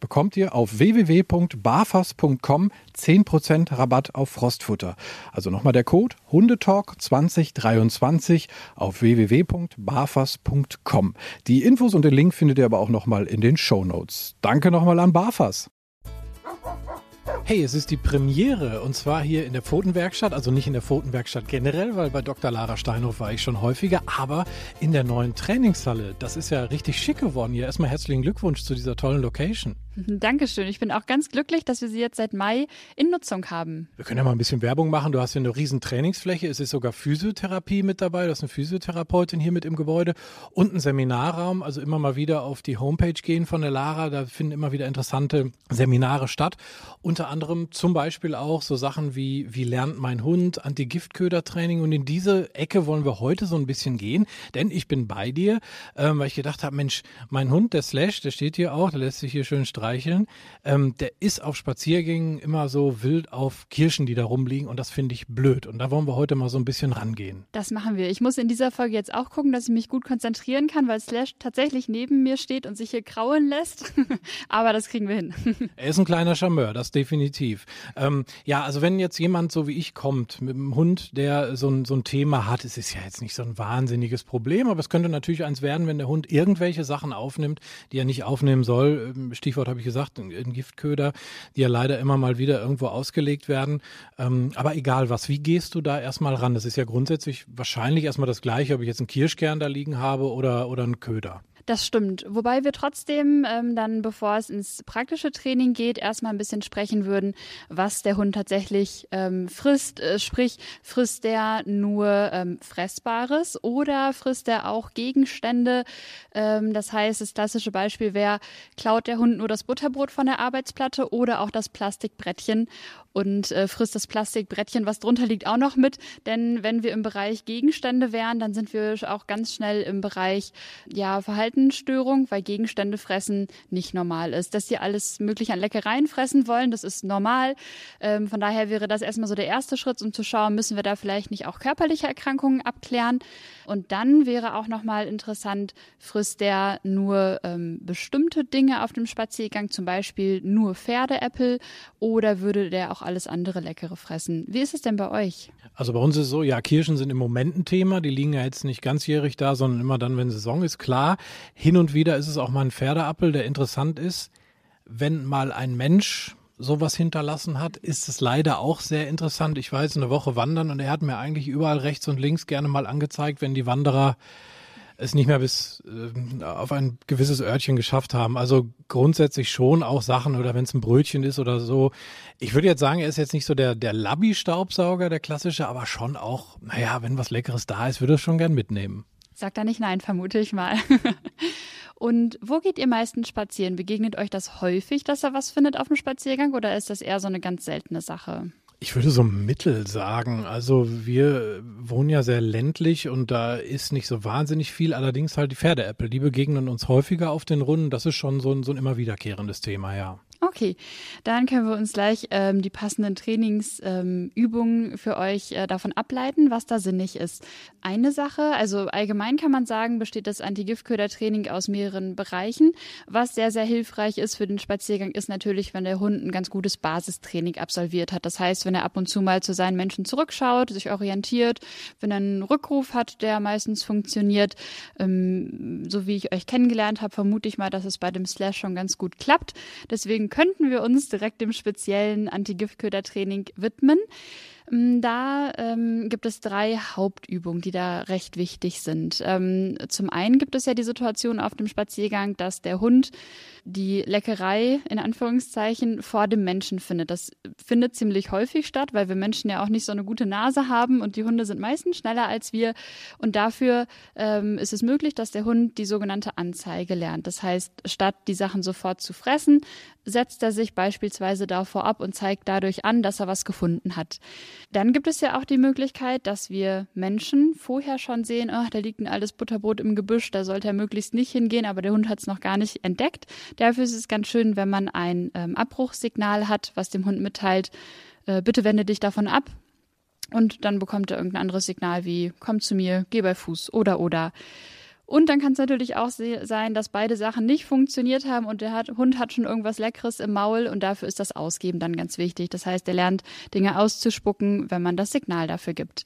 bekommt ihr auf www.barfas.com 10% Rabatt auf Frostfutter. Also nochmal der Code Hundetalk 2023 auf www.barfas.com. Die Infos und den Link findet ihr aber auch nochmal in den Show Notes. Danke nochmal an Barfas. Hey, es ist die Premiere und zwar hier in der Pfotenwerkstatt, also nicht in der Pfotenwerkstatt generell, weil bei Dr. Lara Steinhoff war ich schon häufiger, aber in der neuen Trainingshalle. Das ist ja richtig schick geworden hier. Erstmal herzlichen Glückwunsch zu dieser tollen Location. Dankeschön. Ich bin auch ganz glücklich, dass wir sie jetzt seit Mai in Nutzung haben. Wir können ja mal ein bisschen Werbung machen. Du hast hier eine riesen Trainingsfläche. Es ist sogar Physiotherapie mit dabei. Du hast eine Physiotherapeutin hier mit im Gebäude und einen Seminarraum. Also immer mal wieder auf die Homepage gehen von der Lara. Da finden immer wieder interessante Seminare statt. Unter anderem zum Beispiel auch so Sachen wie, wie lernt mein Hund, Anti-Giftköder-Training. Und in diese Ecke wollen wir heute so ein bisschen gehen. Denn ich bin bei dir, ähm, weil ich gedacht habe, Mensch, mein Hund, der Slash, der steht hier auch, der lässt sich hier schön streiten streicheln. Ähm, der ist auf Spaziergängen immer so wild auf Kirschen, die da rumliegen und das finde ich blöd. Und da wollen wir heute mal so ein bisschen rangehen. Das machen wir. Ich muss in dieser Folge jetzt auch gucken, dass ich mich gut konzentrieren kann, weil Slash tatsächlich neben mir steht und sich hier kraulen lässt. Aber das kriegen wir hin. er ist ein kleiner Charmeur, das definitiv. Ähm, ja, also wenn jetzt jemand so wie ich kommt mit einem Hund, der so ein, so ein Thema hat, es ist ja jetzt nicht so ein wahnsinniges Problem, aber es könnte natürlich eins werden, wenn der Hund irgendwelche Sachen aufnimmt, die er nicht aufnehmen soll. Ähm, Stichwort habe ich gesagt, in Giftköder, die ja leider immer mal wieder irgendwo ausgelegt werden. Ähm, aber egal was, wie gehst du da erstmal ran? Das ist ja grundsätzlich wahrscheinlich erstmal das Gleiche, ob ich jetzt einen Kirschkern da liegen habe oder, oder einen Köder. Das stimmt. Wobei wir trotzdem ähm, dann, bevor es ins praktische Training geht, erstmal ein bisschen sprechen würden, was der Hund tatsächlich ähm, frisst. Äh, sprich, frisst der nur ähm, Fressbares oder frisst er auch Gegenstände? Ähm, das heißt, das klassische Beispiel wäre, klaut der Hund nur das Butterbrot von der Arbeitsplatte oder auch das Plastikbrettchen und äh, frisst das Plastikbrettchen, was drunter liegt, auch noch mit. Denn wenn wir im Bereich Gegenstände wären, dann sind wir auch ganz schnell im Bereich ja, Verhaltensstörung, weil Gegenstände fressen nicht normal ist. Dass sie alles mögliche an Leckereien fressen wollen, das ist normal. Ähm, von daher wäre das erstmal so der erste Schritt, um zu schauen, müssen wir da vielleicht nicht auch körperliche Erkrankungen abklären. Und dann wäre auch nochmal interessant, frisst der nur ähm, bestimmte Dinge auf dem Spaziergang, zum Beispiel nur Pferdeäpfel oder würde der auch auch alles andere Leckere fressen. Wie ist es denn bei euch? Also bei uns ist es so, ja, Kirschen sind im Moment ein Thema. Die liegen ja jetzt nicht ganzjährig da, sondern immer dann, wenn Saison ist. Klar, hin und wieder ist es auch mal ein Pferdeappel, der interessant ist. Wenn mal ein Mensch sowas hinterlassen hat, ist es leider auch sehr interessant. Ich war jetzt eine Woche wandern und er hat mir eigentlich überall rechts und links gerne mal angezeigt, wenn die Wanderer es nicht mehr bis äh, auf ein gewisses Örtchen geschafft haben. Also grundsätzlich schon auch Sachen oder wenn es ein Brötchen ist oder so. Ich würde jetzt sagen, er ist jetzt nicht so der, der Labby-Staubsauger, der klassische, aber schon auch, naja, wenn was Leckeres da ist, würde es schon gern mitnehmen. Sag da nicht nein, vermute ich mal. Und wo geht ihr meistens spazieren? Begegnet euch das häufig, dass er was findet auf dem Spaziergang oder ist das eher so eine ganz seltene Sache? Ich würde so mittel sagen. Also wir wohnen ja sehr ländlich und da ist nicht so wahnsinnig viel. Allerdings halt die Pferdeäpfel, die begegnen uns häufiger auf den Runden. Das ist schon so ein, so ein immer wiederkehrendes Thema, ja. Okay, dann können wir uns gleich ähm, die passenden Trainingsübungen ähm, für euch äh, davon ableiten, was da sinnig ist. Eine Sache, also allgemein kann man sagen, besteht das Anti-Giftköder-Training aus mehreren Bereichen. Was sehr, sehr hilfreich ist für den Spaziergang, ist natürlich, wenn der Hund ein ganz gutes Basistraining absolviert hat. Das heißt, wenn er ab und zu mal zu seinen Menschen zurückschaut, sich orientiert, wenn er einen Rückruf hat, der meistens funktioniert. Ähm, so wie ich euch kennengelernt habe, vermute ich mal, dass es bei dem Slash schon ganz gut klappt. Deswegen könnten wir uns direkt dem speziellen Anti-Giftköder-Training widmen. Mm, da ähm, gibt es drei Hauptübungen, die da recht wichtig sind. Ähm, zum einen gibt es ja die Situation auf dem Spaziergang, dass der Hund die Leckerei in Anführungszeichen vor dem Menschen findet. Das findet ziemlich häufig statt, weil wir Menschen ja auch nicht so eine gute Nase haben und die Hunde sind meistens schneller als wir. Und dafür ähm, ist es möglich, dass der Hund die sogenannte Anzeige lernt. Das heißt, statt die Sachen sofort zu fressen, setzt er sich beispielsweise davor ab und zeigt dadurch an, dass er was gefunden hat. Dann gibt es ja auch die Möglichkeit, dass wir Menschen vorher schon sehen, oh, da liegt ein altes Butterbrot im Gebüsch, da sollte er möglichst nicht hingehen, aber der Hund hat es noch gar nicht entdeckt. Dafür ist es ganz schön, wenn man ein ähm, Abbruchssignal hat, was dem Hund mitteilt, äh, bitte wende dich davon ab. Und dann bekommt er irgendein anderes Signal wie, komm zu mir, geh bei Fuß oder oder. Und dann kann es natürlich auch sein, dass beide Sachen nicht funktioniert haben und der hat, Hund hat schon irgendwas Leckeres im Maul und dafür ist das Ausgeben dann ganz wichtig. Das heißt, er lernt Dinge auszuspucken, wenn man das Signal dafür gibt.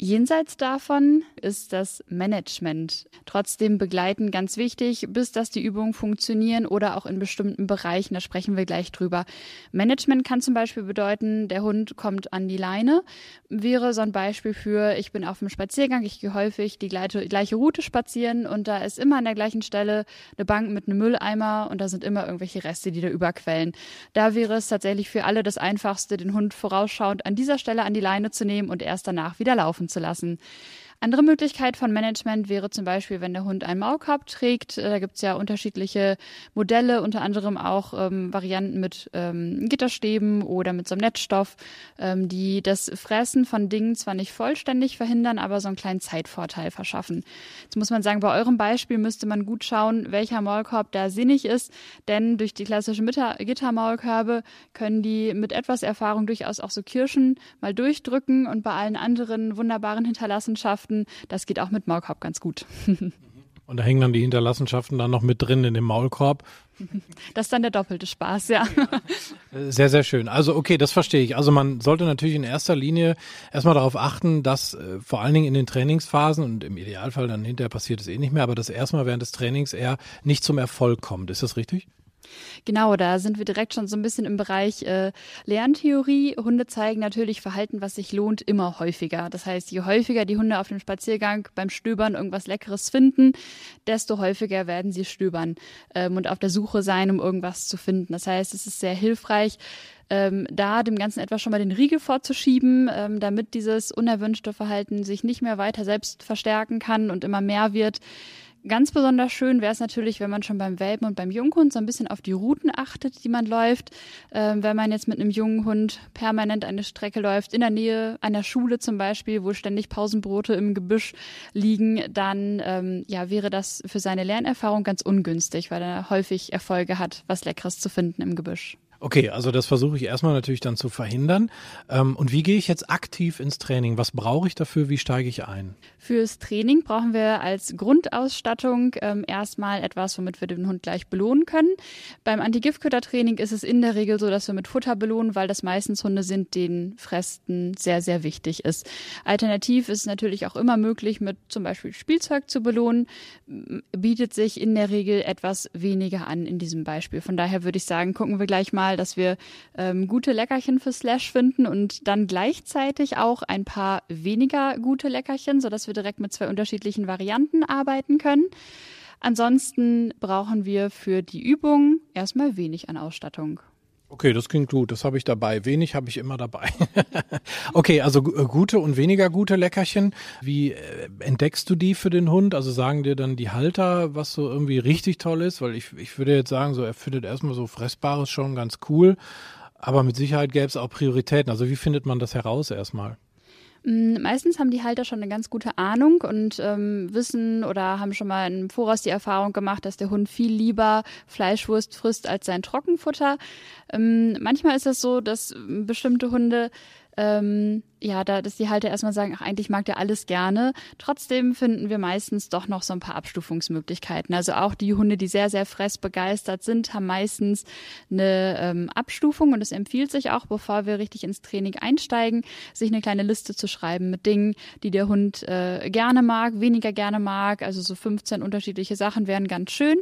Jenseits davon ist das Management. Trotzdem begleiten ganz wichtig, bis dass die Übungen funktionieren oder auch in bestimmten Bereichen, da sprechen wir gleich drüber. Management kann zum Beispiel bedeuten, der Hund kommt an die Leine, wäre so ein Beispiel für, ich bin auf dem Spaziergang, ich gehe häufig die gleiche, gleiche Route spazieren und da ist immer an der gleichen Stelle eine Bank mit einem Mülleimer und da sind immer irgendwelche Reste, die da überquellen. Da wäre es tatsächlich für alle das Einfachste, den Hund vorausschauend an dieser Stelle an die Leine zu nehmen und erst danach wieder laufen laufen zu lassen. Andere Möglichkeit von Management wäre zum Beispiel, wenn der Hund einen Maulkorb trägt. Äh, da gibt es ja unterschiedliche Modelle, unter anderem auch ähm, Varianten mit ähm, Gitterstäben oder mit so einem Netzstoff, ähm, die das Fressen von Dingen zwar nicht vollständig verhindern, aber so einen kleinen Zeitvorteil verschaffen. Jetzt muss man sagen, bei eurem Beispiel müsste man gut schauen, welcher Maulkorb da sinnig ist, denn durch die klassischen Gittermaulkörbe können die mit etwas Erfahrung durchaus auch so Kirschen mal durchdrücken und bei allen anderen wunderbaren Hinterlassenschaften Hinterlassenschaften. Das geht auch mit Maulkorb ganz gut. Und da hängen dann die Hinterlassenschaften dann noch mit drin in dem Maulkorb. Das ist dann der doppelte Spaß, ja. Sehr, sehr schön. Also okay, das verstehe ich. Also man sollte natürlich in erster Linie erstmal darauf achten, dass äh, vor allen Dingen in den Trainingsphasen und im Idealfall dann hinterher passiert es eh nicht mehr, aber dass erstmal während des Trainings eher nicht zum Erfolg kommt. Ist das richtig? Genau, da sind wir direkt schon so ein bisschen im Bereich äh, Lerntheorie. Hunde zeigen natürlich Verhalten, was sich lohnt, immer häufiger. Das heißt, je häufiger die Hunde auf dem Spaziergang beim Stöbern irgendwas Leckeres finden, desto häufiger werden sie stöbern ähm, und auf der Suche sein, um irgendwas zu finden. Das heißt, es ist sehr hilfreich, ähm, da dem Ganzen etwas schon mal den Riegel vorzuschieben, ähm, damit dieses unerwünschte Verhalten sich nicht mehr weiter selbst verstärken kann und immer mehr wird. Ganz besonders schön wäre es natürlich, wenn man schon beim Welpen und beim Junghund so ein bisschen auf die Routen achtet, die man läuft. Ähm, wenn man jetzt mit einem jungen Hund permanent eine Strecke läuft, in der Nähe einer Schule zum Beispiel, wo ständig Pausenbrote im Gebüsch liegen, dann ähm, ja, wäre das für seine Lernerfahrung ganz ungünstig, weil er häufig Erfolge hat, was Leckeres zu finden im Gebüsch. Okay, also das versuche ich erstmal natürlich dann zu verhindern. Ähm, und wie gehe ich jetzt aktiv ins Training? Was brauche ich dafür? Wie steige ich ein? Fürs Training brauchen wir als Grundausstattung ähm, erstmal etwas, womit wir den Hund gleich belohnen können. Beim Anti-Giftköder-Training ist es in der Regel so, dass wir mit Futter belohnen, weil das meistens Hunde sind, denen Fressen sehr, sehr wichtig ist. Alternativ ist es natürlich auch immer möglich, mit zum Beispiel Spielzeug zu belohnen, bietet sich in der Regel etwas weniger an in diesem Beispiel. Von daher würde ich sagen, gucken wir gleich mal, dass wir ähm, gute Leckerchen für Slash finden und dann gleichzeitig auch ein paar weniger gute Leckerchen, sodass wir direkt mit zwei unterschiedlichen Varianten arbeiten können. Ansonsten brauchen wir für die Übung erstmal wenig an Ausstattung. Okay, das klingt gut. Das habe ich dabei. Wenig habe ich immer dabei. okay, also äh, gute und weniger gute Leckerchen. Wie äh, entdeckst du die für den Hund? Also sagen dir dann die Halter, was so irgendwie richtig toll ist? Weil ich, ich würde jetzt sagen, so er findet erstmal so Fressbares schon ganz cool. Aber mit Sicherheit gäbe es auch Prioritäten. Also wie findet man das heraus erstmal? Mm, meistens haben die Halter schon eine ganz gute Ahnung und ähm, wissen oder haben schon mal im Voraus die Erfahrung gemacht, dass der Hund viel lieber Fleischwurst frisst als sein Trockenfutter. Ähm, manchmal ist es das so, dass bestimmte Hunde ähm, ja, da, dass die Halter erstmal sagen, ach, eigentlich mag der alles gerne. Trotzdem finden wir meistens doch noch so ein paar Abstufungsmöglichkeiten. Also auch die Hunde, die sehr, sehr fressbegeistert sind, haben meistens eine ähm, Abstufung und es empfiehlt sich auch, bevor wir richtig ins Training einsteigen, sich eine kleine Liste zu schreiben mit Dingen, die der Hund äh, gerne mag, weniger gerne mag. Also so 15 unterschiedliche Sachen wären ganz schön.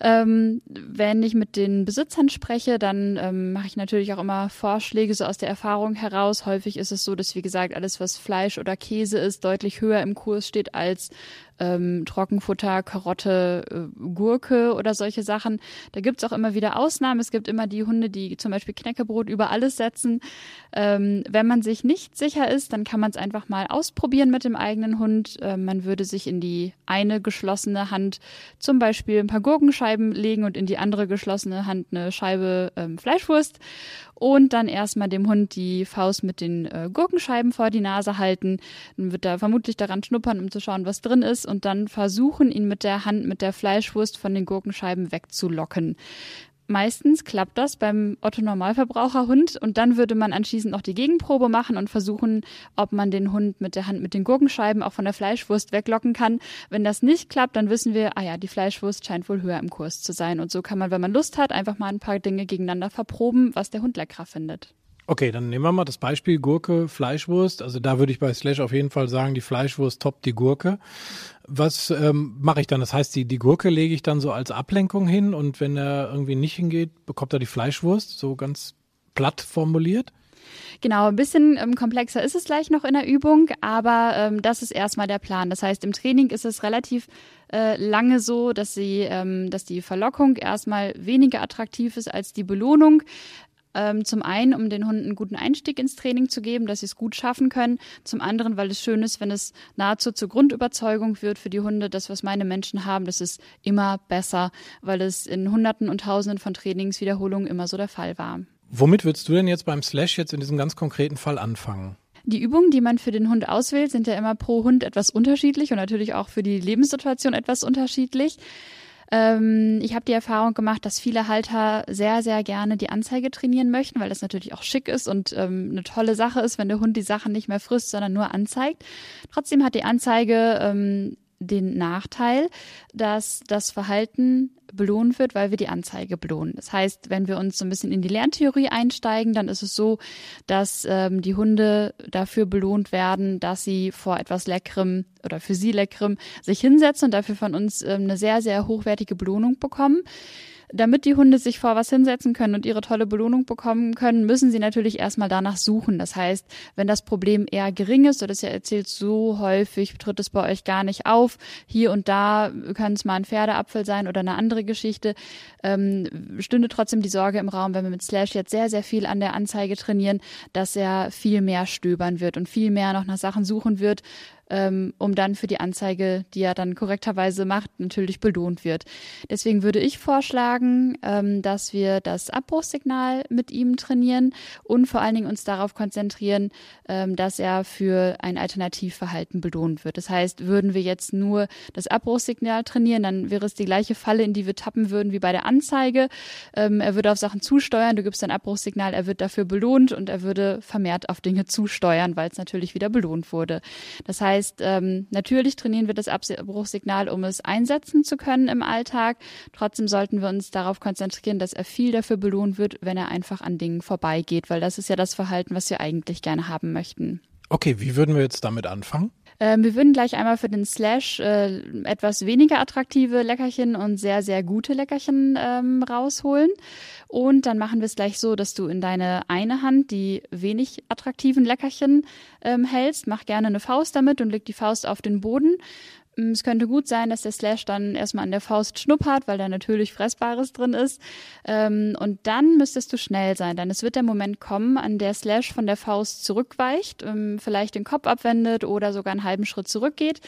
Ähm, wenn ich mit den Besitzern spreche, dann ähm, mache ich natürlich auch immer Vorschläge so aus der Erfahrung heraus. Häufig ist es so, dass, wie gesagt, alles, was Fleisch oder Käse ist, deutlich höher im Kurs steht als ähm, Trockenfutter, Karotte, äh, Gurke oder solche Sachen. Da gibt's auch immer wieder Ausnahmen. Es gibt immer die Hunde, die zum Beispiel Knäckebrot über alles setzen. Ähm, wenn man sich nicht sicher ist, dann kann man es einfach mal ausprobieren mit dem eigenen Hund. Äh, man würde sich in die eine geschlossene Hand zum Beispiel ein paar Gurkenscheiben legen und in die andere geschlossene Hand eine Scheibe ähm, Fleischwurst und dann erstmal dem Hund die Faust mit den äh, Gurkenscheiben vor die Nase halten. Dann wird er vermutlich daran schnuppern, um zu schauen, was drin ist und dann versuchen, ihn mit der Hand mit der Fleischwurst von den Gurkenscheiben wegzulocken. Meistens klappt das beim Otto-Normalverbraucherhund und dann würde man anschließend noch die Gegenprobe machen und versuchen, ob man den Hund mit der Hand mit den Gurkenscheiben auch von der Fleischwurst weglocken kann. Wenn das nicht klappt, dann wissen wir, ah ja, die Fleischwurst scheint wohl höher im Kurs zu sein. Und so kann man, wenn man Lust hat, einfach mal ein paar Dinge gegeneinander verproben, was der Hund leckerer findet. Okay, dann nehmen wir mal das Beispiel Gurke, Fleischwurst. Also da würde ich bei Slash auf jeden Fall sagen, die Fleischwurst toppt die Gurke. Was ähm, mache ich dann? Das heißt, die, die Gurke lege ich dann so als Ablenkung hin und wenn er irgendwie nicht hingeht, bekommt er die Fleischwurst, so ganz platt formuliert? Genau, ein bisschen ähm, komplexer ist es gleich noch in der Übung, aber ähm, das ist erstmal der Plan. Das heißt, im Training ist es relativ äh, lange so, dass sie, ähm, dass die Verlockung erstmal weniger attraktiv ist als die Belohnung. Ähm, zum einen, um den Hunden einen guten Einstieg ins Training zu geben, dass sie es gut schaffen können. Zum anderen, weil es schön ist, wenn es nahezu zur Grundüberzeugung wird für die Hunde. Das, was meine Menschen haben, das ist immer besser, weil es in Hunderten und Tausenden von Trainingswiederholungen immer so der Fall war. Womit würdest du denn jetzt beim Slash jetzt in diesem ganz konkreten Fall anfangen? Die Übungen, die man für den Hund auswählt, sind ja immer pro Hund etwas unterschiedlich und natürlich auch für die Lebenssituation etwas unterschiedlich. Ähm, ich habe die Erfahrung gemacht, dass viele Halter sehr, sehr gerne die Anzeige trainieren möchten, weil das natürlich auch schick ist und ähm, eine tolle Sache ist, wenn der Hund die Sachen nicht mehr frisst, sondern nur anzeigt. Trotzdem hat die Anzeige ähm, den Nachteil, dass das Verhalten belohnt wird, weil wir die Anzeige belohnen. Das heißt, wenn wir uns so ein bisschen in die Lerntheorie einsteigen, dann ist es so, dass ähm, die Hunde dafür belohnt werden, dass sie vor etwas Leckerem oder für sie Leckerem sich hinsetzen und dafür von uns ähm, eine sehr, sehr hochwertige Belohnung bekommen. Damit die Hunde sich vor was hinsetzen können und ihre tolle Belohnung bekommen können, müssen sie natürlich erstmal danach suchen. Das heißt, wenn das Problem eher gering ist, oder das ja erzählt so häufig, tritt es bei euch gar nicht auf, hier und da kann es mal ein Pferdeapfel sein oder eine andere Geschichte, ähm, stünde trotzdem die Sorge im Raum, wenn wir mit Slash jetzt sehr, sehr viel an der Anzeige trainieren, dass er viel mehr stöbern wird und viel mehr noch nach Sachen suchen wird, ähm, um dann für die Anzeige, die er dann korrekterweise macht, natürlich belohnt wird. Deswegen würde ich vorschlagen, ähm, dass wir das Abbruchssignal mit ihm trainieren und vor allen Dingen uns darauf konzentrieren, ähm, dass er für ein Alternativverhalten belohnt wird. Das heißt, würden wir jetzt nur das Abbruchssignal trainieren, dann wäre es die gleiche Falle, in die wir tappen würden wie bei der Anzeige. Ähm, er würde auf Sachen zusteuern, du gibst ein Abbruchssignal, er wird dafür belohnt und er würde vermehrt auf Dinge zusteuern, weil es natürlich wieder belohnt wurde. Das heißt, heißt, ähm, natürlich trainieren wir das Abbruchssignal, um es einsetzen zu können im Alltag. Trotzdem sollten wir uns darauf konzentrieren, dass er viel dafür belohnt wird, wenn er einfach an Dingen vorbeigeht, weil das ist ja das Verhalten, was wir eigentlich gerne haben möchten. Okay, wie würden wir jetzt damit anfangen? Ähm, wir würden gleich einmal für den Slash äh, etwas weniger attraktive Leckerchen und sehr, sehr gute Leckerchen ähm, rausholen. Und dann machen wir es gleich so, dass du in deine eine Hand die wenig attraktiven Leckerchen ähm, hältst. Mach gerne eine Faust damit und leg die Faust auf den Boden. Mm, es könnte gut sein, dass der Slash dann erstmal an der Faust schnuppert, weil da natürlich Fressbares drin ist. Ähm, und dann müsstest du schnell sein, denn es wird der Moment kommen, an der Slash von der Faust zurückweicht, ähm, vielleicht den Kopf abwendet oder sogar einen halben Schritt zurückgeht.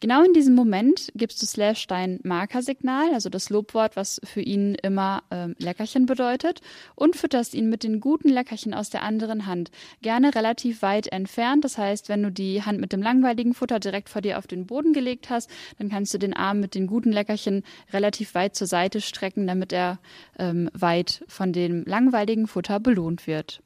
Genau in diesem Moment gibst du Slash dein Markersignal, also das Lobwort, was für ihn immer ähm, Leckerchen bedeutet, und fütterst ihn mit den guten Leckerchen aus der anderen Hand. Gerne relativ weit entfernt. Das heißt, wenn du die Hand mit dem langweiligen Futter direkt vor dir auf den Boden gelegt hast, dann kannst du den Arm mit den guten Leckerchen relativ weit zur Seite strecken, damit er ähm, weit von dem langweiligen Futter belohnt wird.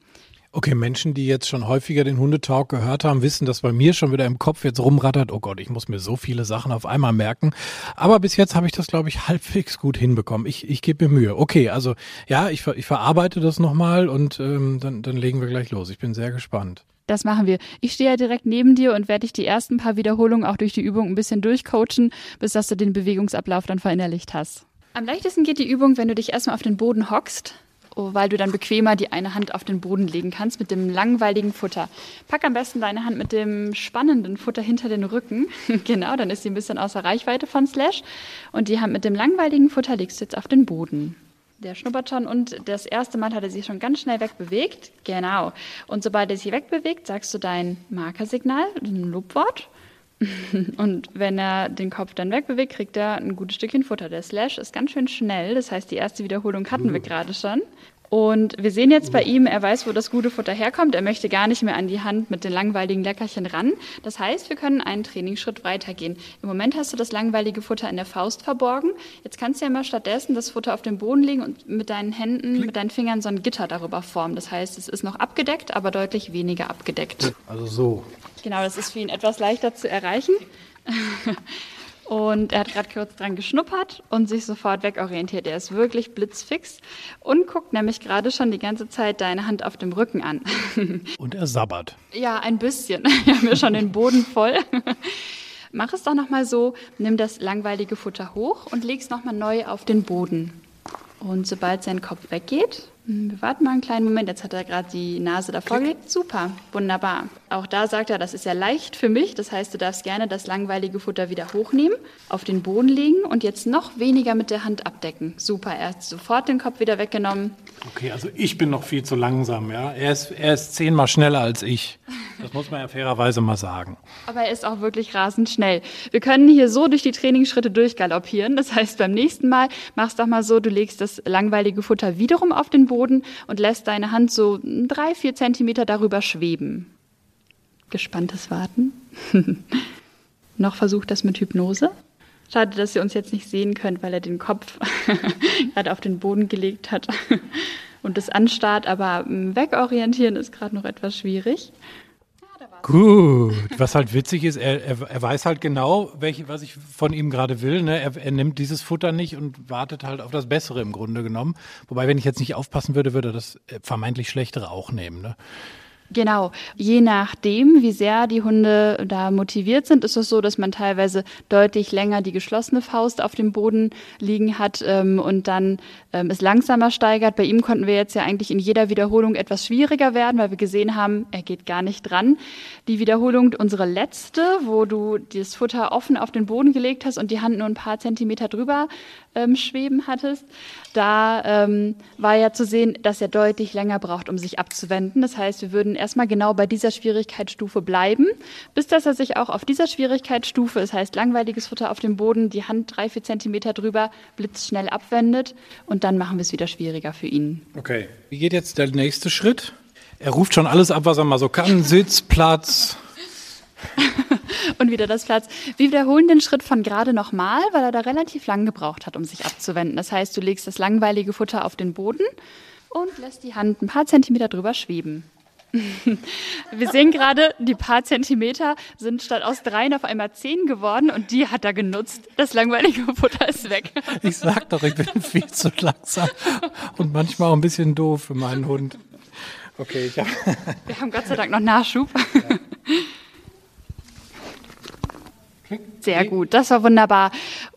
Okay, Menschen, die jetzt schon häufiger den Hundetalk gehört haben, wissen, dass bei mir schon wieder im Kopf jetzt rumrattert, oh Gott, ich muss mir so viele Sachen auf einmal merken. Aber bis jetzt habe ich das, glaube ich, halbwegs gut hinbekommen. Ich, ich gebe mir Mühe. Okay, also ja, ich, ich verarbeite das nochmal und ähm, dann, dann legen wir gleich los. Ich bin sehr gespannt. Das machen wir. Ich stehe ja direkt neben dir und werde dich die ersten paar Wiederholungen auch durch die Übung ein bisschen durchcoachen, bis dass du den Bewegungsablauf dann verinnerlicht hast. Am leichtesten geht die Übung, wenn du dich erstmal auf den Boden hockst, oh, weil du dann bequemer die eine Hand auf den Boden legen kannst mit dem langweiligen Futter. Pack am besten deine Hand mit dem spannenden Futter hinter den Rücken. genau, dann ist sie ein bisschen außer Reichweite von Slash. Und die Hand mit dem langweiligen Futter legst du jetzt auf den Boden. Der schnuppert schon und das erste Mal hat er sich schon ganz schnell wegbewegt. Genau. Und sobald er sich wegbewegt, sagst du dein Markersignal, ein Lobwort. Und wenn er den Kopf dann wegbewegt, kriegt er ein gutes Stückchen Futter. Der Slash ist ganz schön schnell. Das heißt, die erste Wiederholung hatten wir gerade schon. Und wir sehen jetzt bei ihm, er weiß, wo das gute Futter herkommt. Er möchte gar nicht mehr an die Hand mit den langweiligen Leckerchen ran. Das heißt, wir können einen Trainingsschritt weitergehen. Im Moment hast du das langweilige Futter in der Faust verborgen. Jetzt kannst du ja mal stattdessen das Futter auf dem Boden legen und mit deinen Händen, mit deinen Fingern so ein Gitter darüber formen. Das heißt, es ist noch abgedeckt, aber deutlich weniger abgedeckt. Also so. Genau, das ist für ihn etwas leichter zu erreichen. Und er hat gerade kurz dran geschnuppert und sich sofort wegorientiert. Er ist wirklich blitzfix und guckt nämlich gerade schon die ganze Zeit deine Hand auf dem Rücken an. Und er sabbert. Ja, ein bisschen. Wir haben ja schon den Boden voll. Mach es doch nochmal so, nimm das langweilige Futter hoch und leg es nochmal neu auf den Boden. Und sobald sein Kopf weggeht, wir warten mal einen kleinen Moment, jetzt hat er gerade die Nase davor gelegt. Super, wunderbar. Auch da sagt er, das ist ja leicht für mich. Das heißt, du darfst gerne das langweilige Futter wieder hochnehmen, auf den Boden legen und jetzt noch weniger mit der Hand abdecken. Super, er hat sofort den Kopf wieder weggenommen. Okay, also ich bin noch viel zu langsam, ja. Er ist, er ist zehnmal schneller als ich. Das muss man ja fairerweise mal sagen. Aber er ist auch wirklich rasend schnell. Wir können hier so durch die Trainingsschritte durchgaloppieren. Das heißt, beim nächsten Mal machst du doch mal so, du legst das langweilige Futter wiederum auf den Boden und lässt deine Hand so drei, vier Zentimeter darüber schweben. Gespanntes Warten. Noch versucht das mit Hypnose. Schade, dass ihr uns jetzt nicht sehen könnt, weil er den Kopf gerade auf den Boden gelegt hat und es anstarrt, aber wegorientieren ist gerade noch etwas schwierig. Gut, was halt witzig ist, er, er, er weiß halt genau, welche, was ich von ihm gerade will. Ne? Er, er, nimmt dieses Futter nicht und wartet halt auf das Bessere im Grunde genommen. Wobei, wenn ich jetzt nicht aufpassen würde, würde er das äh, vermeintlich Schlechtere auch nehmen. Ne? Genau. Je nachdem, wie sehr die Hunde da motiviert sind, ist es so, dass man teilweise deutlich länger die geschlossene Faust auf dem Boden liegen hat ähm, und dann ähm, es langsamer steigert. Bei ihm konnten wir jetzt ja eigentlich in jeder Wiederholung etwas schwieriger werden, weil wir gesehen haben, er geht gar nicht dran. Die Wiederholung, unsere letzte, wo du das Futter offen auf den Boden gelegt hast und die Hand nur ein paar Zentimeter drüber ähm, schweben hattest, da ähm, war ja zu sehen, dass er deutlich länger braucht, um sich abzuwenden. Das heißt, wir würden erstmal genau bei dieser Schwierigkeitsstufe bleiben, bis dass er sich auch auf dieser Schwierigkeitsstufe, das heißt langweiliges Futter auf dem Boden, die Hand drei, vier Zentimeter drüber, blitzschnell abwendet und dann machen wir es wieder schwieriger für ihn. Okay. Wie geht jetzt der nächste Schritt? Er ruft schon alles ab, was er mal so kann. Sitz, Platz. und wieder das Platz. Wir wiederholen den Schritt von gerade nochmal, weil er da relativ lang gebraucht hat, um sich abzuwenden. Das heißt, du legst das langweilige Futter auf den Boden und lässt die Hand ein paar Zentimeter drüber schweben. Wir sehen gerade, die paar Zentimeter sind statt aus dreien auf einmal zehn geworden und die hat er genutzt. Das langweilige Futter ist weg. Ich sag doch, ich bin viel zu langsam und manchmal auch ein bisschen doof für meinen Hund. Okay, ich hab Wir haben Gott sei Dank noch Nachschub. Ja. Sehr gut, das war wunderbar.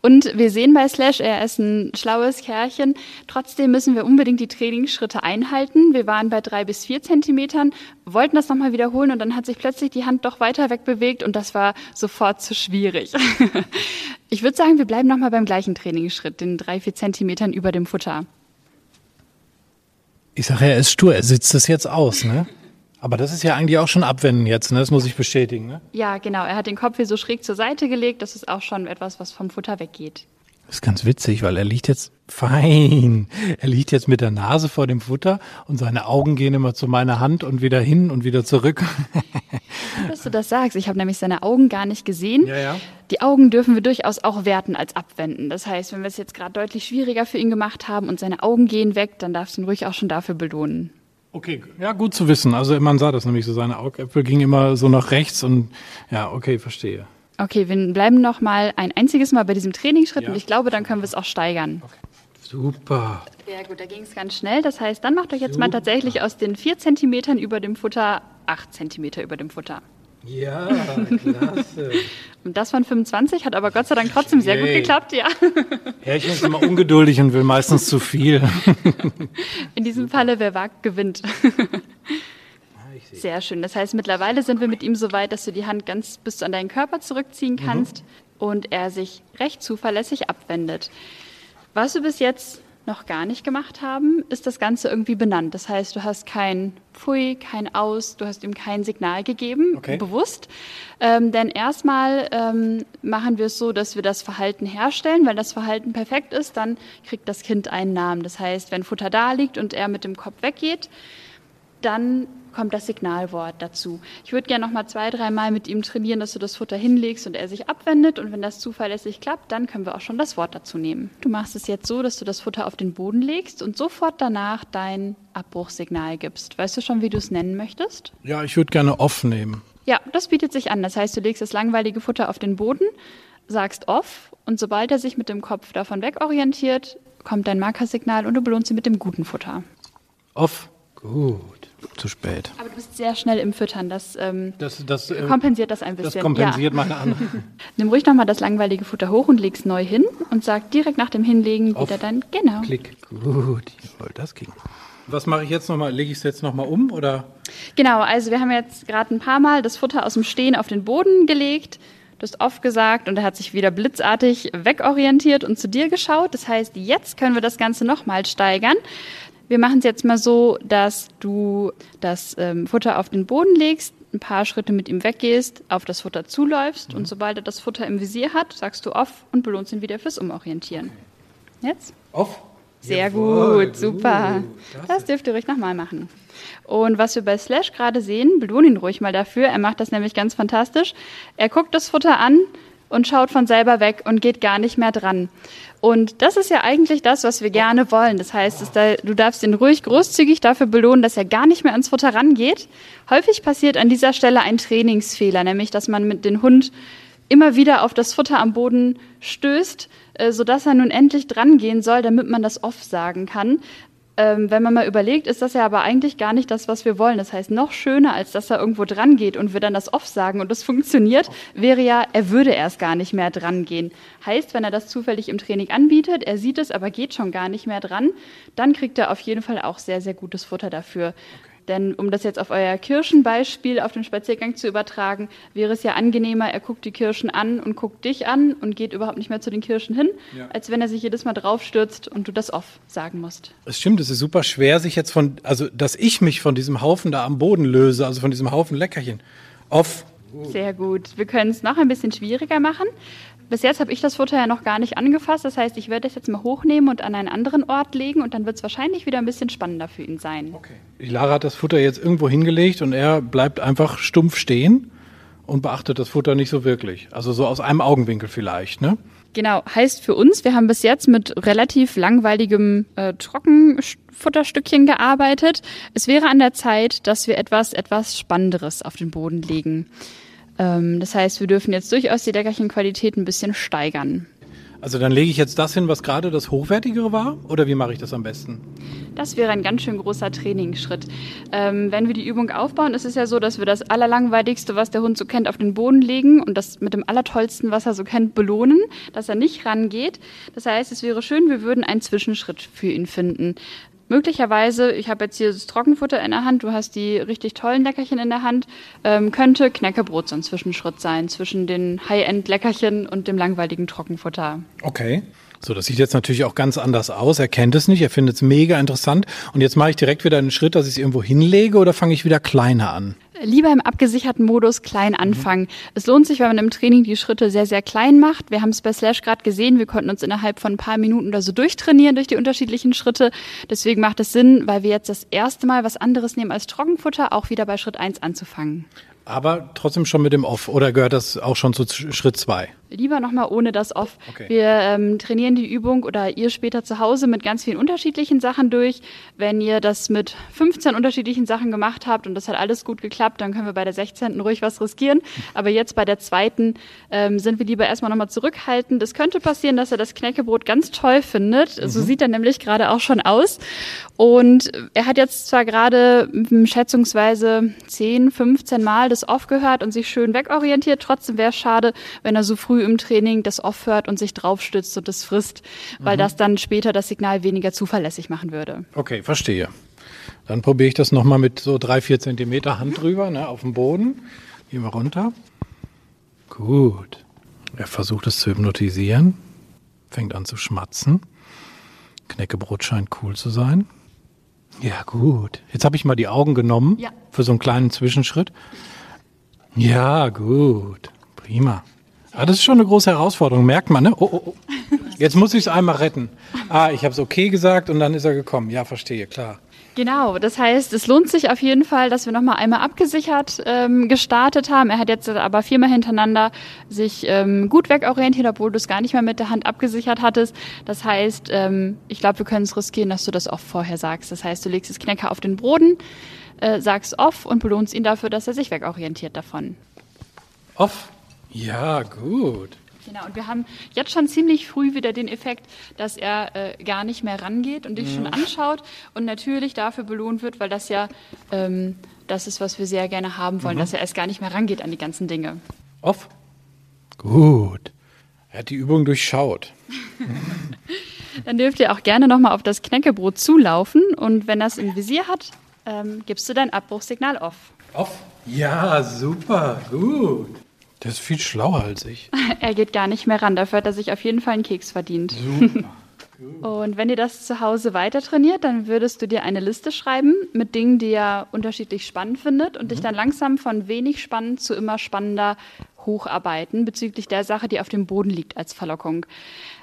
Und wir sehen bei Slash, er ist ein schlaues Kerlchen. Trotzdem müssen wir unbedingt die Trainingsschritte einhalten. Wir waren bei drei bis vier Zentimetern, wollten das nochmal wiederholen und dann hat sich plötzlich die Hand doch weiter wegbewegt und das war sofort zu schwierig. ich würde sagen, wir bleiben nochmal beim gleichen Trainingsschritt, den drei, vier Zentimetern über dem Futter. Ich sage, er ist stur, er sitzt es jetzt aus, ne? Aber das ist ja eigentlich auch schon Abwenden jetzt, ne? das muss ich bestätigen. Ne? Ja, genau. Er hat den Kopf hier so schräg zur Seite gelegt. Das ist auch schon etwas, was vom Futter weggeht. Das ist ganz witzig, weil er liegt jetzt fein. Er liegt jetzt mit der Nase vor dem Futter und seine Augen gehen immer zu meiner Hand und wieder hin und wieder zurück. Dass du das sagst. Ich habe nämlich seine Augen gar nicht gesehen. Ja, ja. Die Augen dürfen wir durchaus auch werten als abwenden. Das heißt, wenn wir es jetzt gerade deutlich schwieriger für ihn gemacht haben und seine Augen gehen weg, dann darfst du ihn ruhig auch schon dafür belohnen. Okay, ja, gut zu wissen. Also man sah das nämlich so, seine Augäpfel gingen immer so nach rechts und ja, okay, verstehe. Okay, wir bleiben noch mal ein einziges Mal bei diesem Trainingsschritt ja. und ich glaube, dann können wir es auch steigern. Okay. Super. Ja gut, da ging es ganz schnell. Das heißt, dann macht euch jetzt Super. mal tatsächlich aus den 4 cm über dem Futter 8 cm über dem Futter. Ja, klasse. Und das von 25 hat aber Gott sei Dank trotzdem sehr Yay. gut geklappt, ja. Herrchen ist immer ungeduldig und will meistens zu viel. In diesem Falle, wer wagt, gewinnt. Sehr schön. Das heißt, mittlerweile sind wir mit ihm so weit, dass du die Hand ganz bis an deinen Körper zurückziehen mhm. kannst mhm. und er sich recht zuverlässig abwendet. Was du bis jetzt noch gar nicht gemacht haben, ist das Ganze irgendwie benannt. Das heißt, du hast kein Pfui, kein Aus, du hast ihm kein Signal gegeben, okay. bewusst. Ähm, denn erstmal ähm, machen wir es so, dass wir das Verhalten herstellen. Wenn das Verhalten perfekt ist, dann kriegt das Kind einen Namen. Das heißt, wenn Futter da liegt und er mit dem Kopf weggeht, dann kommt das Signalwort dazu. Ich würde gerne noch mal zwei, dreimal mit ihm trainieren, dass du das Futter hinlegst und er sich abwendet. Und wenn das zuverlässig klappt, dann können wir auch schon das Wort dazu nehmen. Du machst es jetzt so, dass du das Futter auf den Boden legst und sofort danach dein Abbruchsignal gibst. Weißt du schon, wie du es nennen möchtest? Ja, ich würde gerne off nehmen. Ja, das bietet sich an. Das heißt, du legst das langweilige Futter auf den Boden, sagst off und sobald er sich mit dem Kopf davon wegorientiert, kommt dein Markersignal und du belohnst ihn mit dem guten Futter. Off. Gut zu spät. Aber du bist sehr schnell im Füttern. Das, ähm, das, das äh, kompensiert das ein bisschen. Das kompensiert ja. meine andere. Nimm ruhig nochmal das langweilige Futter hoch und leg's neu hin und sag direkt nach dem Hinlegen Auf wieder dann genau. Klick. Gut, jawohl, das ging. Was mache ich jetzt nochmal? Lege ich es jetzt nochmal um oder? Genau, also wir haben jetzt gerade ein paar Mal das Futter aus dem Stehen auf den Boden gelegt. Du hast oft gesagt und er hat sich wieder blitzartig wegorientiert und zu dir geschaut. Das heißt, jetzt können wir das Ganze nochmal steigern. Wir machen es jetzt mal so, dass du das ähm, Futter auf den Boden legst, ein paar Schritte mit ihm weggehst, auf das Futter zuläufst mhm. und sobald er das Futter im Visier hat, sagst du off und belohnst ihn wieder fürs Umorientieren. Jetzt? Off? Sehr Jawohl. gut, super. Uh, das dürft ihr ruhig nochmal machen. Und was wir bei Slash gerade sehen, belohn ihn ruhig mal dafür. Er macht das nämlich ganz fantastisch. Er guckt das Futter an, und schaut von selber weg und geht gar nicht mehr dran. Und das ist ja eigentlich das, was wir gerne wollen. Das heißt, da, du darfst ihn ruhig großzügig dafür belohnen, dass er gar nicht mehr ans Futter rangeht. Häufig passiert an dieser Stelle ein Trainingsfehler, nämlich dass man mit dem Hund immer wieder auf das Futter am Boden stößt, äh, sodass er nun endlich dran gehen soll, damit man das off sagen kann. Ähm, wenn man mal überlegt, ist das ja aber eigentlich gar nicht das, was wir wollen. Das heißt, noch schöner, als dass er irgendwo dran geht und wir dann das off sagen und das funktioniert, wäre ja, er würde erst gar nicht mehr dran gehen. Heißt, wenn er das zufällig im Training anbietet, er sieht es, aber geht schon gar nicht mehr dran, dann kriegt er auf jeden Fall auch sehr, sehr gutes Futter dafür. Denn um das jetzt auf euer Kirschenbeispiel auf den Spaziergang zu übertragen, wäre es ja angenehmer, er guckt die Kirschen an und guckt dich an und geht überhaupt nicht mehr zu den Kirschen hin, ja. als wenn er sich jedes Mal draufstürzt und du das off sagen musst. Es stimmt, es ist super schwer, sich jetzt von, also dass ich mich von diesem Haufen da am Boden löse, also von diesem Haufen Leckerchen, off. Sehr gut. Wir können es noch ein bisschen schwieriger machen. Bis jetzt habe ich das Futter ja noch gar nicht angefasst. Das heißt, ich werde es jetzt mal hochnehmen und an einen anderen Ort legen und dann wird es wahrscheinlich wieder ein bisschen spannender für ihn sein. Okay. Lara hat das Futter jetzt irgendwo hingelegt und er bleibt einfach stumpf stehen und beachtet das Futter nicht so wirklich. Also so aus einem Augenwinkel vielleicht, ne? Genau, heißt für uns, wir haben bis jetzt mit relativ langweiligem äh, Trockenfutterstückchen gearbeitet. Es wäre an der Zeit, dass wir etwas, etwas Spannenderes auf den Boden legen. Ähm, das heißt, wir dürfen jetzt durchaus die Leckerchenqualität ein bisschen steigern. Also dann lege ich jetzt das hin, was gerade das Hochwertigere war? Oder wie mache ich das am besten? Das wäre ein ganz schön großer Trainingsschritt. Ähm, wenn wir die Übung aufbauen, ist es ja so, dass wir das Allerlangweiligste, was der Hund so kennt, auf den Boden legen und das mit dem Allertollsten, was er so kennt, belohnen, dass er nicht rangeht. Das heißt, es wäre schön, wir würden einen Zwischenschritt für ihn finden möglicherweise, ich habe jetzt hier das Trockenfutter in der Hand, du hast die richtig tollen Leckerchen in der Hand, ähm, könnte Knäckebrot so ein Zwischenschritt sein zwischen den High-End-Leckerchen und dem langweiligen Trockenfutter. Okay. So, das sieht jetzt natürlich auch ganz anders aus. Er kennt es nicht, er findet es mega interessant. Und jetzt mache ich direkt wieder einen Schritt, dass ich es irgendwo hinlege oder fange ich wieder kleiner an? Lieber im abgesicherten Modus klein anfangen. Mhm. Es lohnt sich, wenn man im Training die Schritte sehr, sehr klein macht. Wir haben es bei Slash gerade gesehen, wir konnten uns innerhalb von ein paar Minuten oder so durchtrainieren durch die unterschiedlichen Schritte. Deswegen macht es Sinn, weil wir jetzt das erste Mal was anderes nehmen als Trockenfutter, auch wieder bei Schritt 1 anzufangen. Aber trotzdem schon mit dem Off oder gehört das auch schon zu Schritt 2? Lieber nochmal ohne das Off. Okay. Wir ähm, trainieren die Übung oder ihr später zu Hause mit ganz vielen unterschiedlichen Sachen durch. Wenn ihr das mit 15 unterschiedlichen Sachen gemacht habt und das hat alles gut geklappt, dann können wir bei der 16. ruhig was riskieren. Aber jetzt bei der zweiten ähm, sind wir lieber erstmal nochmal zurückhaltend. Es könnte passieren, dass er das Knäckebrot ganz toll findet. Mhm. So sieht er nämlich gerade auch schon aus. Und er hat jetzt zwar gerade schätzungsweise 10, 15 Mal das Off gehört und sich schön wegorientiert. Trotzdem wäre es schade, wenn er so früh früh im Training das aufhört und sich draufstützt und das frisst, weil mhm. das dann später das Signal weniger zuverlässig machen würde. Okay, verstehe. Dann probiere ich das nochmal mit so drei, vier Zentimeter Hand drüber, ne, auf dem Boden. Gehen wir runter. Gut. Er versucht es zu hypnotisieren, fängt an zu schmatzen. Knäckebrot scheint cool zu sein. Ja, gut. Jetzt habe ich mal die Augen genommen ja. für so einen kleinen Zwischenschritt. Ja, gut. Prima. Ah, das ist schon eine große Herausforderung, merkt man, ne? Oh, oh, oh. Jetzt muss ich es einmal retten. Ah, ich habe es okay gesagt und dann ist er gekommen. Ja, verstehe, klar. Genau, das heißt, es lohnt sich auf jeden Fall, dass wir nochmal einmal abgesichert ähm, gestartet haben. Er hat jetzt aber viermal hintereinander sich ähm, gut wegorientiert, obwohl du es gar nicht mehr mit der Hand abgesichert hattest. Das heißt, ähm, ich glaube, wir können es riskieren, dass du das auch vorher sagst. Das heißt, du legst das Knecker auf den Boden, äh, sagst off und belohnst ihn dafür, dass er sich wegorientiert davon. Off? Ja, gut. Genau, und wir haben jetzt schon ziemlich früh wieder den Effekt, dass er äh, gar nicht mehr rangeht und dich mhm. schon anschaut und natürlich dafür belohnt wird, weil das ja ähm, das ist, was wir sehr gerne haben wollen, mhm. dass er erst gar nicht mehr rangeht an die ganzen Dinge. Off. Gut. Er hat die Übung durchschaut. Dann dürft ihr auch gerne nochmal auf das Knäckebrot zulaufen und wenn das im Visier hat, ähm, gibst du dein Abbruchsignal off. Off? Ja, super, gut. Der ist viel schlauer als ich. er geht gar nicht mehr ran, dafür hat er sich auf jeden Fall einen Keks verdient. Super. Und wenn ihr das zu Hause weiter trainiert, dann würdest du dir eine Liste schreiben mit Dingen, die ihr unterschiedlich spannend findet und mhm. dich dann langsam von wenig spannend zu immer spannender hocharbeiten bezüglich der Sache, die auf dem Boden liegt als Verlockung.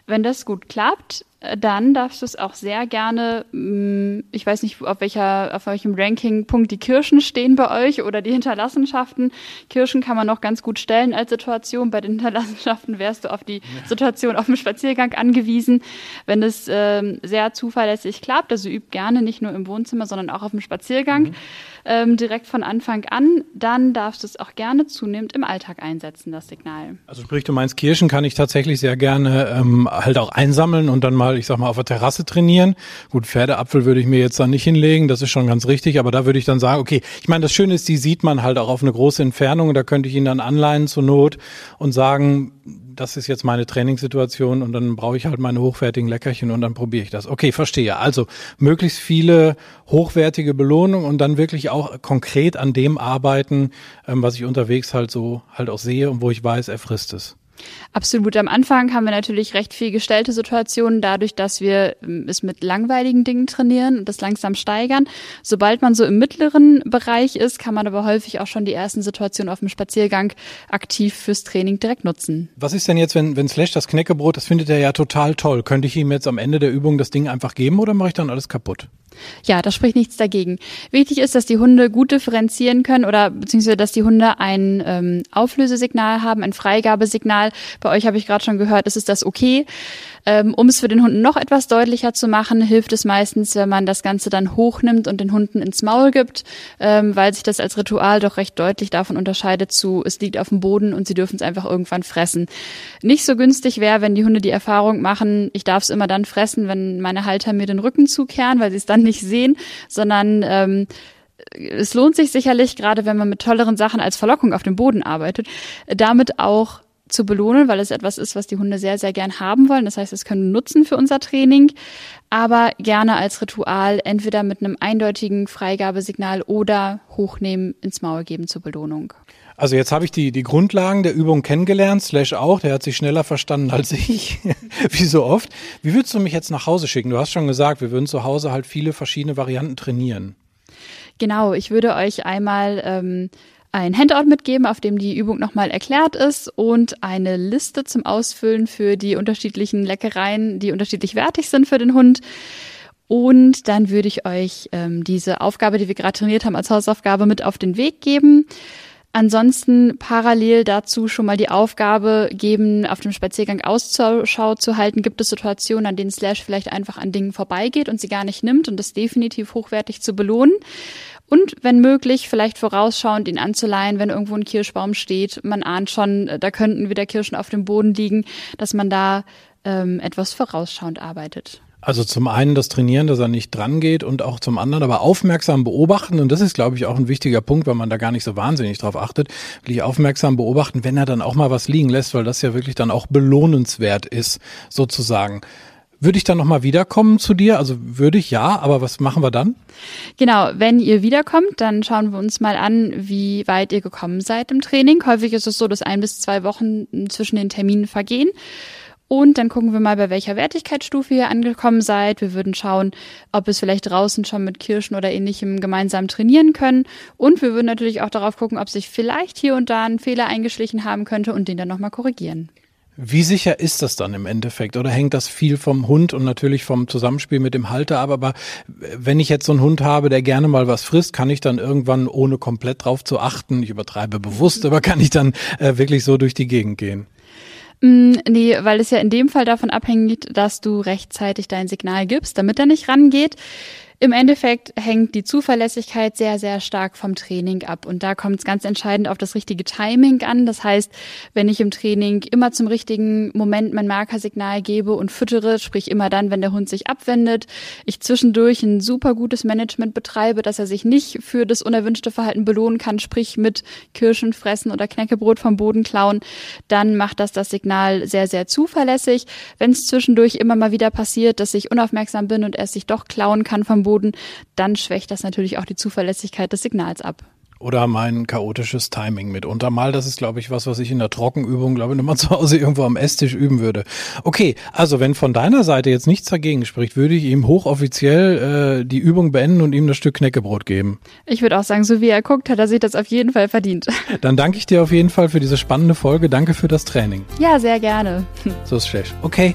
Wenn das gut klappt, dann darfst du es auch sehr gerne, mm, ich weiß nicht, auf, welcher, auf welchem Rankingpunkt die Kirschen stehen bei euch oder die Hinterlassenschaften. Kirschen kann man noch ganz gut stellen als Situation. Bei den Hinterlassenschaften wärst du auf die Situation auf dem Spaziergang angewiesen. Wenn es ähm, sehr zuverlässig klappt, also übt gerne nicht nur im Wohnzimmer, sondern auch auf dem Spaziergang mhm. ähm, direkt von Anfang an, dann darfst du es auch gerne zunehmend im Alltag einsetzen, das Signal. Also sprich, du meinst, Kirschen kann ich tatsächlich sehr gerne ähm, halt auch einsammeln und dann mal ich sag mal, auf der Terrasse trainieren. Gut, Pferdeapfel würde ich mir jetzt dann nicht hinlegen, das ist schon ganz richtig, aber da würde ich dann sagen, okay, ich meine, das Schöne ist, die sieht man halt auch auf eine große Entfernung da könnte ich ihn dann anleihen zur Not und sagen, das ist jetzt meine Trainingssituation und dann brauche ich halt meine hochwertigen Leckerchen und dann probiere ich das. Okay, verstehe. Also möglichst viele hochwertige Belohnungen und dann wirklich auch konkret an dem arbeiten, ähm, was ich unterwegs halt so halt auch sehe und wo ich weiß, er frisst es. Absolut. Am Anfang haben wir natürlich recht viel gestellte Situationen, dadurch, dass wir ähm, es mit langweiligen Dingen trainieren und das langsam steigern. Sobald man so im mittleren Bereich ist, kann man aber häufig auch schon die ersten Situationen auf dem Spaziergang aktiv fürs Training direkt nutzen. Was ist denn jetzt, wenn, wenn Slash das Knäckebrot, das findet er ja total toll. Könnte ich ihm jetzt am Ende der Übung das Ding einfach geben oder mache ich dann alles kaputt? Ja, da spricht nichts dagegen. Wichtig ist, dass die Hunde gut differenzieren können oder beziehungsweise dass die Hunde ein ähm, Auflösesignal haben, ein Freigabesignal Signal. Bei euch habe ich gerade schon gehört, ist es das okay. Ähm, um es für den Hund noch etwas deutlicher zu machen, hilft es meistens, wenn man das Ganze dann hochnimmt und den Hunden ins Maul gibt, ähm, weil sich das als Ritual doch recht deutlich davon unterscheidet zu, es liegt auf dem Boden und sie dürfen es einfach irgendwann fressen. Nicht so günstig wäre, wenn die Hunde die Erfahrung machen, ich darf es immer dann fressen, wenn meine Halter mir den Rücken zukehren, weil sie es dann nicht sehen, sondern ähm, es lohnt sich sicherlich, gerade wenn man mit tolleren Sachen als Verlockung auf dem Boden arbeitet, damit auch zu belohnen, weil es etwas ist, was die Hunde sehr, sehr gern haben wollen. Das heißt, es können nutzen für unser Training, aber gerne als Ritual entweder mit einem eindeutigen Freigabesignal oder hochnehmen ins Maul geben zur Belohnung. Also jetzt habe ich die, die Grundlagen der Übung kennengelernt, Slash auch, der hat sich schneller verstanden als ich, wie so oft. Wie würdest du mich jetzt nach Hause schicken? Du hast schon gesagt, wir würden zu Hause halt viele verschiedene Varianten trainieren. Genau, ich würde euch einmal ähm, ein Handout mitgeben, auf dem die Übung nochmal erklärt ist und eine Liste zum Ausfüllen für die unterschiedlichen Leckereien, die unterschiedlich wertig sind für den Hund. Und dann würde ich euch ähm, diese Aufgabe, die wir gerade trainiert haben, als Hausaufgabe mit auf den Weg geben. Ansonsten parallel dazu schon mal die Aufgabe geben, auf dem Spaziergang Ausschau zu halten. Gibt es Situationen, an denen Slash vielleicht einfach an Dingen vorbeigeht und sie gar nicht nimmt und das definitiv hochwertig zu belohnen? Und wenn möglich, vielleicht vorausschauend ihn anzuleihen, wenn irgendwo ein Kirschbaum steht. Man ahnt schon, äh, da könnten wieder Kirschen auf dem Boden liegen, dass man da ähm, etwas vorausschauend arbeitet. Also zum einen das Trainieren, dass er nicht dran geht und auch zum anderen aber aufmerksam beobachten. Und das ist, glaube ich, auch ein wichtiger Punkt, weil man da gar nicht so wahnsinnig drauf achtet. Wirklich aufmerksam beobachten, wenn er dann auch mal was liegen lässt, weil das ja wirklich dann auch belohnenswert ist, sozusagen. Würde ich dann nochmal wiederkommen zu dir? Also würde ich ja, aber was machen wir dann? Genau, wenn ihr wiederkommt, dann schauen wir uns mal an, wie weit ihr gekommen seid im Training. Häufig ist es so, dass ein bis zwei Wochen zwischen den Terminen vergehen. Und dann gucken wir mal, bei welcher Wertigkeitsstufe ihr angekommen seid. Wir würden schauen, ob es vielleicht draußen schon mit Kirschen oder ähnlichem gemeinsam trainieren können. Und wir würden natürlich auch darauf gucken, ob sich vielleicht hier und da ein Fehler eingeschlichen haben könnte und den dann nochmal korrigieren. Wie sicher ist das dann im Endeffekt? Oder hängt das viel vom Hund und natürlich vom Zusammenspiel mit dem Halter ab? Aber wenn ich jetzt so einen Hund habe, der gerne mal was frisst, kann ich dann irgendwann, ohne komplett drauf zu achten, ich übertreibe bewusst, aber kann ich dann äh, wirklich so durch die Gegend gehen? Mm, nee, weil es ja in dem Fall davon abhängt, dass du rechtzeitig dein Signal gibst, damit er nicht rangeht. Im Endeffekt hängt die Zuverlässigkeit sehr, sehr stark vom Training ab. Und da kommt es ganz entscheidend auf das richtige Timing an. Das heißt, wenn ich im Training immer zum richtigen Moment mein Markersignal gebe und füttere, sprich immer dann, wenn der Hund sich abwendet, ich zwischendurch ein super gutes Management betreibe, dass er sich nicht für das unerwünschte Verhalten belohnen kann, sprich mit Kirschen fressen oder Knäckebrot vom Boden klauen, dann macht das das Signal sehr, sehr zuverlässig. Wenn es zwischendurch immer mal wieder passiert, dass ich unaufmerksam bin und er sich doch klauen kann vom Boden, dann schwächt das natürlich auch die Zuverlässigkeit des Signals ab. Oder mein chaotisches Timing mitunter mal. Das ist, glaube ich, was, was ich in der Trockenübung, glaube ich, nochmal zu Hause irgendwo am Esstisch üben würde. Okay, also wenn von deiner Seite jetzt nichts dagegen spricht, würde ich ihm hochoffiziell äh, die Übung beenden und ihm das Stück Knäckebrot geben. Ich würde auch sagen, so wie er guckt, hat er sich das auf jeden Fall verdient. Dann danke ich dir auf jeden Fall für diese spannende Folge. Danke für das Training. Ja, sehr gerne. So ist schlecht. Okay.